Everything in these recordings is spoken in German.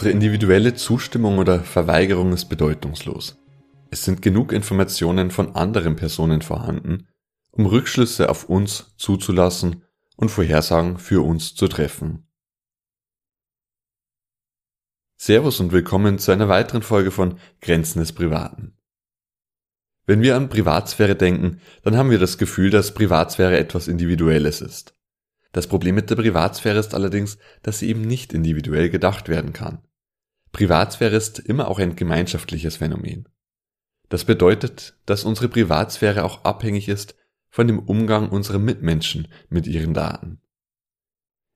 Unsere individuelle Zustimmung oder Verweigerung ist bedeutungslos. Es sind genug Informationen von anderen Personen vorhanden, um Rückschlüsse auf uns zuzulassen und Vorhersagen für uns zu treffen. Servus und willkommen zu einer weiteren Folge von Grenzen des Privaten. Wenn wir an Privatsphäre denken, dann haben wir das Gefühl, dass Privatsphäre etwas Individuelles ist. Das Problem mit der Privatsphäre ist allerdings, dass sie eben nicht individuell gedacht werden kann. Privatsphäre ist immer auch ein gemeinschaftliches Phänomen. Das bedeutet, dass unsere Privatsphäre auch abhängig ist von dem Umgang unserer Mitmenschen mit ihren Daten.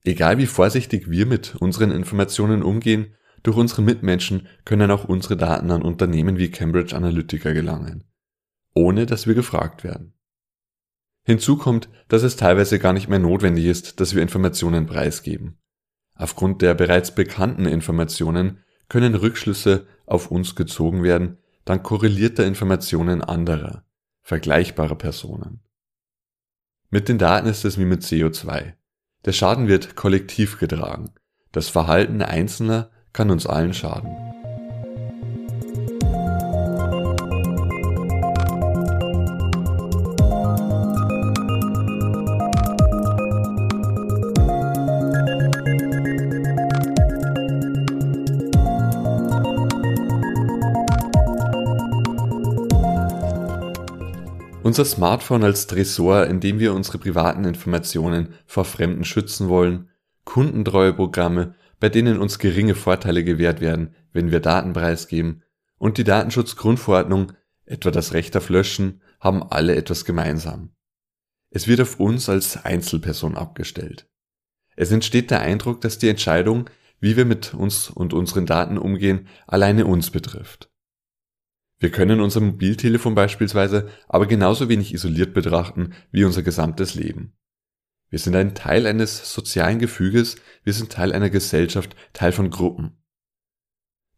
Egal wie vorsichtig wir mit unseren Informationen umgehen, durch unsere Mitmenschen können auch unsere Daten an Unternehmen wie Cambridge Analytica gelangen, ohne dass wir gefragt werden. Hinzu kommt, dass es teilweise gar nicht mehr notwendig ist, dass wir Informationen preisgeben. Aufgrund der bereits bekannten Informationen können Rückschlüsse auf uns gezogen werden, dank korrelierter Informationen anderer, vergleichbarer Personen. Mit den Daten ist es wie mit CO2. Der Schaden wird kollektiv getragen. Das Verhalten Einzelner kann uns allen schaden. Unser Smartphone als Tresor, in dem wir unsere privaten Informationen vor Fremden schützen wollen, Kundentreueprogramme, bei denen uns geringe Vorteile gewährt werden, wenn wir Daten preisgeben, und die Datenschutzgrundverordnung, etwa das Recht auf Löschen, haben alle etwas gemeinsam. Es wird auf uns als Einzelperson abgestellt. Es entsteht der Eindruck, dass die Entscheidung, wie wir mit uns und unseren Daten umgehen, alleine uns betrifft. Wir können unser Mobiltelefon beispielsweise aber genauso wenig isoliert betrachten wie unser gesamtes Leben. Wir sind ein Teil eines sozialen Gefüges, wir sind Teil einer Gesellschaft, Teil von Gruppen.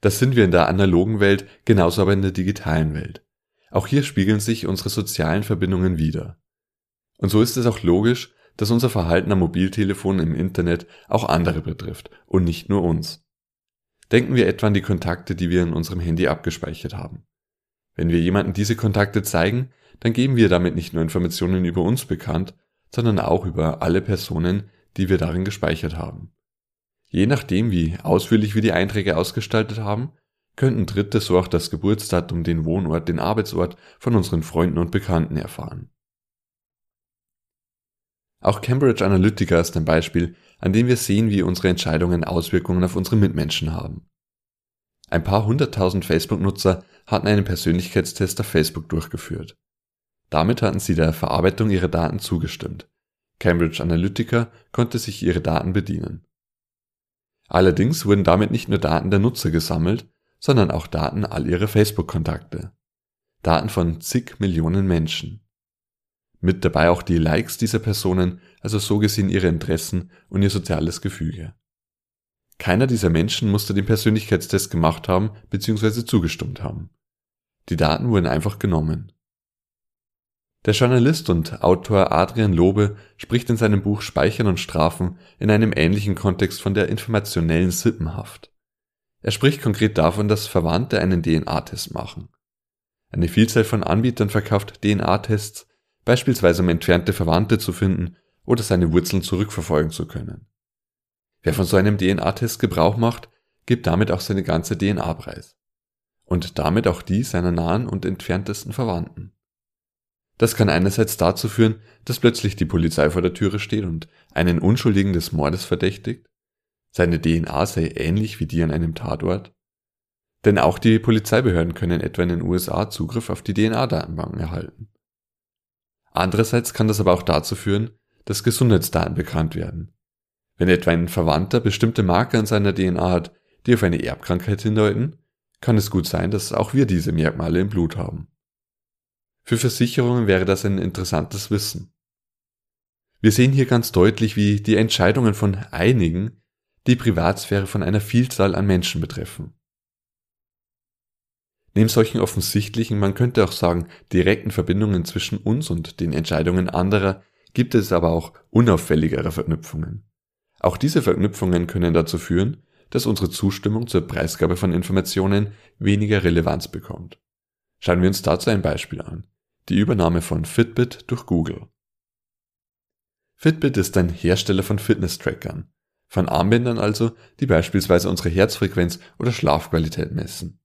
Das sind wir in der analogen Welt, genauso aber in der digitalen Welt. Auch hier spiegeln sich unsere sozialen Verbindungen wider. Und so ist es auch logisch, dass unser Verhalten am Mobiltelefon im Internet auch andere betrifft und nicht nur uns. Denken wir etwa an die Kontakte, die wir in unserem Handy abgespeichert haben. Wenn wir jemanden diese Kontakte zeigen, dann geben wir damit nicht nur Informationen über uns bekannt, sondern auch über alle Personen, die wir darin gespeichert haben. Je nachdem, wie ausführlich wir die Einträge ausgestaltet haben, könnten Dritte so auch das Geburtsdatum, den Wohnort, den Arbeitsort von unseren Freunden und Bekannten erfahren. Auch Cambridge Analytica ist ein Beispiel, an dem wir sehen, wie unsere Entscheidungen Auswirkungen auf unsere Mitmenschen haben. Ein paar hunderttausend Facebook-Nutzer hatten einen Persönlichkeitstest auf Facebook durchgeführt. Damit hatten sie der Verarbeitung ihrer Daten zugestimmt. Cambridge Analytica konnte sich ihre Daten bedienen. Allerdings wurden damit nicht nur Daten der Nutzer gesammelt, sondern auch Daten all ihrer Facebook-Kontakte. Daten von zig Millionen Menschen. Mit dabei auch die Likes dieser Personen, also so gesehen ihre Interessen und ihr soziales Gefüge. Keiner dieser Menschen musste den Persönlichkeitstest gemacht haben bzw. zugestimmt haben. Die Daten wurden einfach genommen. Der Journalist und Autor Adrian Lobe spricht in seinem Buch Speichern und Strafen in einem ähnlichen Kontext von der informationellen Sippenhaft. Er spricht konkret davon, dass Verwandte einen DNA-Test machen. Eine Vielzahl von Anbietern verkauft DNA-Tests, beispielsweise um entfernte Verwandte zu finden oder seine Wurzeln zurückverfolgen zu können. Wer von so einem DNA-Test Gebrauch macht, gibt damit auch seine ganze DNA preis. Und damit auch die seiner nahen und entferntesten Verwandten. Das kann einerseits dazu führen, dass plötzlich die Polizei vor der Türe steht und einen Unschuldigen des Mordes verdächtigt. Seine DNA sei ähnlich wie die an einem Tatort. Denn auch die Polizeibehörden können etwa in den USA Zugriff auf die DNA-Datenbanken erhalten. Andererseits kann das aber auch dazu führen, dass Gesundheitsdaten bekannt werden. Wenn etwa ein Verwandter bestimmte Marker in seiner DNA hat, die auf eine Erbkrankheit hindeuten, kann es gut sein, dass auch wir diese Merkmale im Blut haben. Für Versicherungen wäre das ein interessantes Wissen. Wir sehen hier ganz deutlich, wie die Entscheidungen von einigen die Privatsphäre von einer Vielzahl an Menschen betreffen. Neben solchen offensichtlichen, man könnte auch sagen, direkten Verbindungen zwischen uns und den Entscheidungen anderer gibt es aber auch unauffälligere Verknüpfungen. Auch diese Verknüpfungen können dazu führen, dass unsere Zustimmung zur Preisgabe von Informationen weniger Relevanz bekommt. Schauen wir uns dazu ein Beispiel an. Die Übernahme von Fitbit durch Google. Fitbit ist ein Hersteller von Fitness-Trackern, von Armbändern also, die beispielsweise unsere Herzfrequenz oder Schlafqualität messen.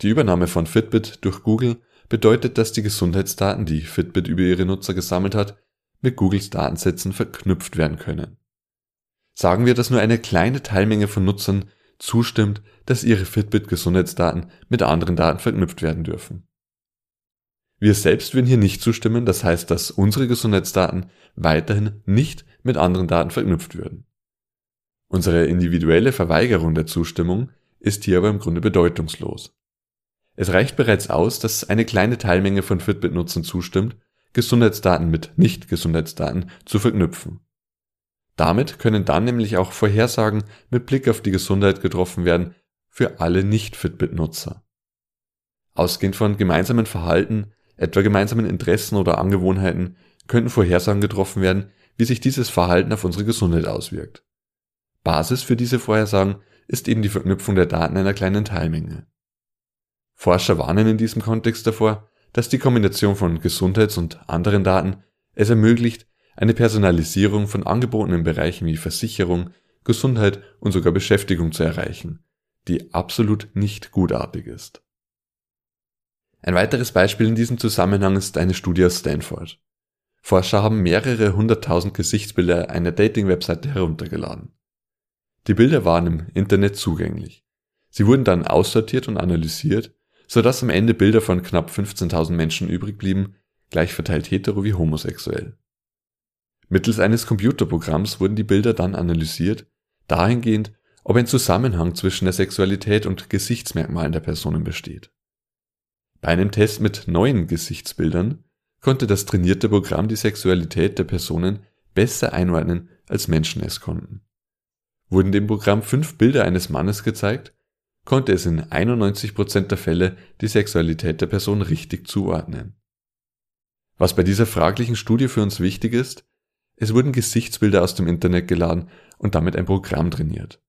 Die Übernahme von Fitbit durch Google bedeutet, dass die Gesundheitsdaten, die Fitbit über ihre Nutzer gesammelt hat, mit Googles Datensätzen verknüpft werden können. Sagen wir, dass nur eine kleine Teilmenge von Nutzern zustimmt, dass ihre Fitbit-Gesundheitsdaten mit anderen Daten verknüpft werden dürfen. Wir selbst würden hier nicht zustimmen, das heißt, dass unsere Gesundheitsdaten weiterhin nicht mit anderen Daten verknüpft würden. Unsere individuelle Verweigerung der Zustimmung ist hier aber im Grunde bedeutungslos. Es reicht bereits aus, dass eine kleine Teilmenge von Fitbit-Nutzern zustimmt, Gesundheitsdaten mit Nicht-Gesundheitsdaten zu verknüpfen. Damit können dann nämlich auch Vorhersagen mit Blick auf die Gesundheit getroffen werden für alle Nicht-Fitbit-Nutzer. Ausgehend von gemeinsamen Verhalten, etwa gemeinsamen Interessen oder Angewohnheiten, könnten Vorhersagen getroffen werden, wie sich dieses Verhalten auf unsere Gesundheit auswirkt. Basis für diese Vorhersagen ist eben die Verknüpfung der Daten einer kleinen Teilmenge. Forscher warnen in diesem Kontext davor, dass die Kombination von Gesundheits- und anderen Daten es ermöglicht, eine Personalisierung von Angeboten in Bereichen wie Versicherung, Gesundheit und sogar Beschäftigung zu erreichen, die absolut nicht gutartig ist. Ein weiteres Beispiel in diesem Zusammenhang ist eine Studie aus Stanford. Forscher haben mehrere hunderttausend Gesichtsbilder einer Dating-Webseite heruntergeladen. Die Bilder waren im Internet zugänglich. Sie wurden dann aussortiert und analysiert sodass am Ende Bilder von knapp 15.000 Menschen übrig blieben, gleich verteilt hetero wie homosexuell. Mittels eines Computerprogramms wurden die Bilder dann analysiert, dahingehend, ob ein Zusammenhang zwischen der Sexualität und Gesichtsmerkmalen der Personen besteht. Bei einem Test mit neuen Gesichtsbildern konnte das trainierte Programm die Sexualität der Personen besser einordnen, als Menschen es konnten. Wurden dem Programm fünf Bilder eines Mannes gezeigt, konnte es in 91% der Fälle die Sexualität der Person richtig zuordnen. Was bei dieser fraglichen Studie für uns wichtig ist, es wurden Gesichtsbilder aus dem Internet geladen und damit ein Programm trainiert.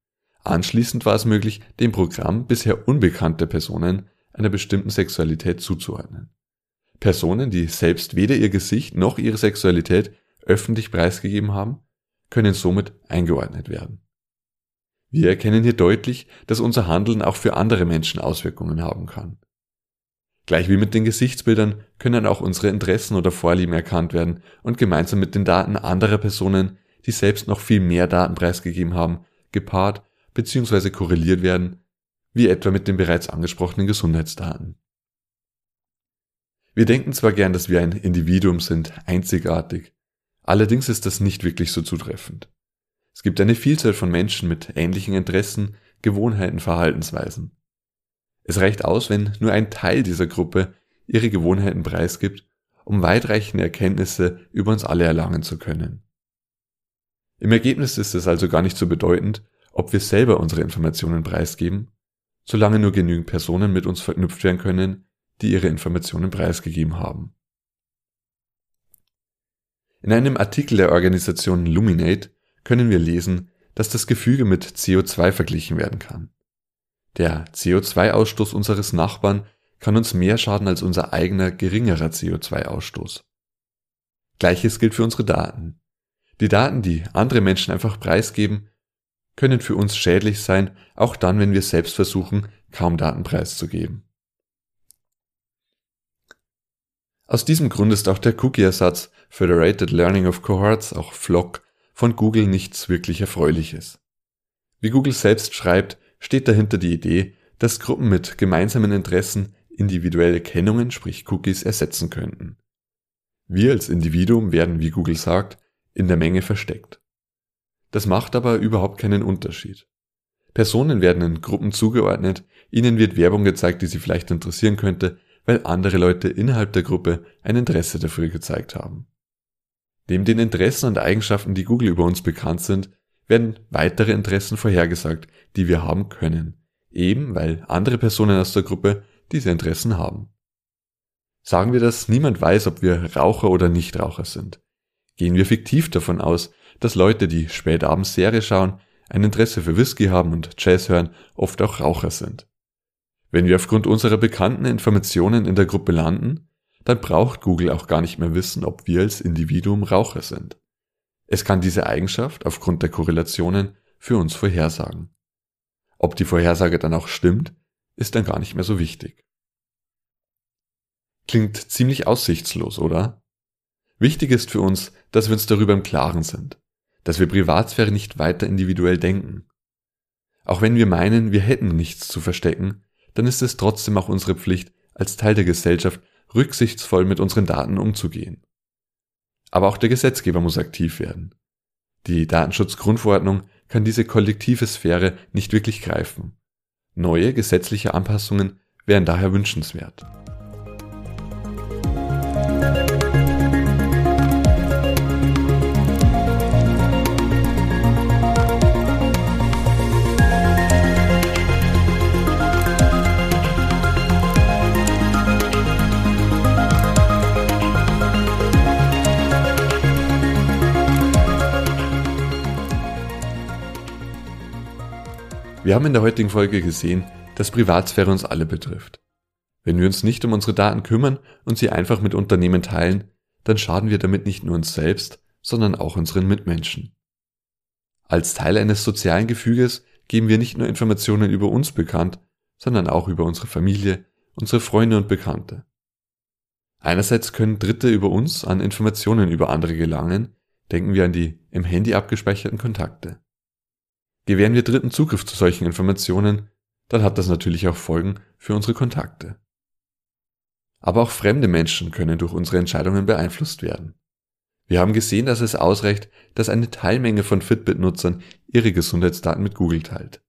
Anschließend war es möglich, dem Programm bisher unbekannte Personen einer bestimmten Sexualität zuzuordnen. Personen, die selbst weder ihr Gesicht noch ihre Sexualität öffentlich preisgegeben haben, können somit eingeordnet werden. Wir erkennen hier deutlich, dass unser Handeln auch für andere Menschen Auswirkungen haben kann. Gleich wie mit den Gesichtsbildern können auch unsere Interessen oder Vorlieben erkannt werden und gemeinsam mit den Daten anderer Personen, die selbst noch viel mehr Daten preisgegeben haben, gepaart bzw. korreliert werden, wie etwa mit den bereits angesprochenen Gesundheitsdaten. Wir denken zwar gern, dass wir ein Individuum sind, einzigartig, allerdings ist das nicht wirklich so zutreffend. Es gibt eine Vielzahl von Menschen mit ähnlichen Interessen, Gewohnheiten, Verhaltensweisen. Es reicht aus, wenn nur ein Teil dieser Gruppe ihre Gewohnheiten preisgibt, um weitreichende Erkenntnisse über uns alle erlangen zu können. Im Ergebnis ist es also gar nicht so bedeutend, ob wir selber unsere Informationen preisgeben, solange nur genügend Personen mit uns verknüpft werden können, die ihre Informationen preisgegeben haben. In einem Artikel der Organisation Luminate können wir lesen, dass das Gefüge mit CO2 verglichen werden kann. Der CO2-Ausstoß unseres Nachbarn kann uns mehr schaden als unser eigener geringerer CO2-Ausstoß. Gleiches gilt für unsere Daten. Die Daten, die andere Menschen einfach preisgeben, können für uns schädlich sein, auch dann, wenn wir selbst versuchen, kaum Daten preiszugeben. Aus diesem Grund ist auch der Cookie-Ersatz Federated Learning of Cohorts, auch FLOC, von Google nichts wirklich Erfreuliches. Wie Google selbst schreibt, steht dahinter die Idee, dass Gruppen mit gemeinsamen Interessen individuelle Kennungen, sprich Cookies, ersetzen könnten. Wir als Individuum werden, wie Google sagt, in der Menge versteckt. Das macht aber überhaupt keinen Unterschied. Personen werden in Gruppen zugeordnet, ihnen wird Werbung gezeigt, die sie vielleicht interessieren könnte, weil andere Leute innerhalb der Gruppe ein Interesse dafür gezeigt haben. Neben den Interessen und Eigenschaften, die Google über uns bekannt sind, werden weitere Interessen vorhergesagt, die wir haben können, eben weil andere Personen aus der Gruppe diese Interessen haben. Sagen wir, dass niemand weiß, ob wir Raucher oder Nichtraucher sind. Gehen wir fiktiv davon aus, dass Leute, die spät abends Serie schauen, ein Interesse für Whisky haben und Jazz hören, oft auch Raucher sind. Wenn wir aufgrund unserer bekannten Informationen in der Gruppe landen, dann braucht Google auch gar nicht mehr wissen, ob wir als Individuum Raucher sind. Es kann diese Eigenschaft aufgrund der Korrelationen für uns vorhersagen. Ob die Vorhersage dann auch stimmt, ist dann gar nicht mehr so wichtig. Klingt ziemlich aussichtslos, oder? Wichtig ist für uns, dass wir uns darüber im Klaren sind, dass wir Privatsphäre nicht weiter individuell denken. Auch wenn wir meinen, wir hätten nichts zu verstecken, dann ist es trotzdem auch unsere Pflicht, als Teil der Gesellschaft rücksichtsvoll mit unseren Daten umzugehen. Aber auch der Gesetzgeber muss aktiv werden. Die Datenschutzgrundverordnung kann diese kollektive Sphäre nicht wirklich greifen. Neue gesetzliche Anpassungen wären daher wünschenswert. Wir haben in der heutigen Folge gesehen, dass Privatsphäre uns alle betrifft. Wenn wir uns nicht um unsere Daten kümmern und sie einfach mit Unternehmen teilen, dann schaden wir damit nicht nur uns selbst, sondern auch unseren Mitmenschen. Als Teil eines sozialen Gefüges geben wir nicht nur Informationen über uns bekannt, sondern auch über unsere Familie, unsere Freunde und Bekannte. Einerseits können Dritte über uns an Informationen über andere gelangen, denken wir an die im Handy abgespeicherten Kontakte. Gewähren wir Dritten Zugriff zu solchen Informationen, dann hat das natürlich auch Folgen für unsere Kontakte. Aber auch fremde Menschen können durch unsere Entscheidungen beeinflusst werden. Wir haben gesehen, dass es ausreicht, dass eine Teilmenge von Fitbit-Nutzern ihre Gesundheitsdaten mit Google teilt.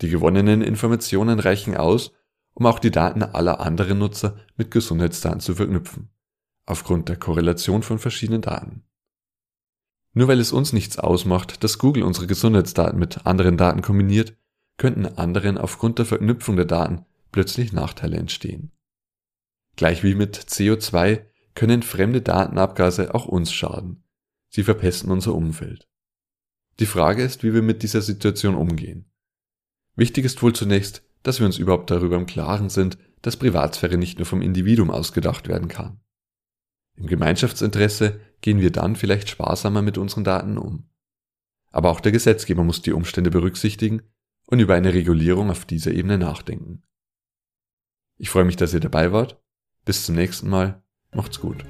Die gewonnenen Informationen reichen aus, um auch die Daten aller anderen Nutzer mit Gesundheitsdaten zu verknüpfen, aufgrund der Korrelation von verschiedenen Daten. Nur weil es uns nichts ausmacht, dass Google unsere Gesundheitsdaten mit anderen Daten kombiniert, könnten anderen aufgrund der Verknüpfung der Daten plötzlich Nachteile entstehen. Gleich wie mit CO2 können fremde Datenabgase auch uns schaden. Sie verpesten unser Umfeld. Die Frage ist, wie wir mit dieser Situation umgehen. Wichtig ist wohl zunächst, dass wir uns überhaupt darüber im Klaren sind, dass Privatsphäre nicht nur vom Individuum ausgedacht werden kann. Im Gemeinschaftsinteresse gehen wir dann vielleicht sparsamer mit unseren Daten um. Aber auch der Gesetzgeber muss die Umstände berücksichtigen und über eine Regulierung auf dieser Ebene nachdenken. Ich freue mich, dass ihr dabei wart. Bis zum nächsten Mal. Macht's gut.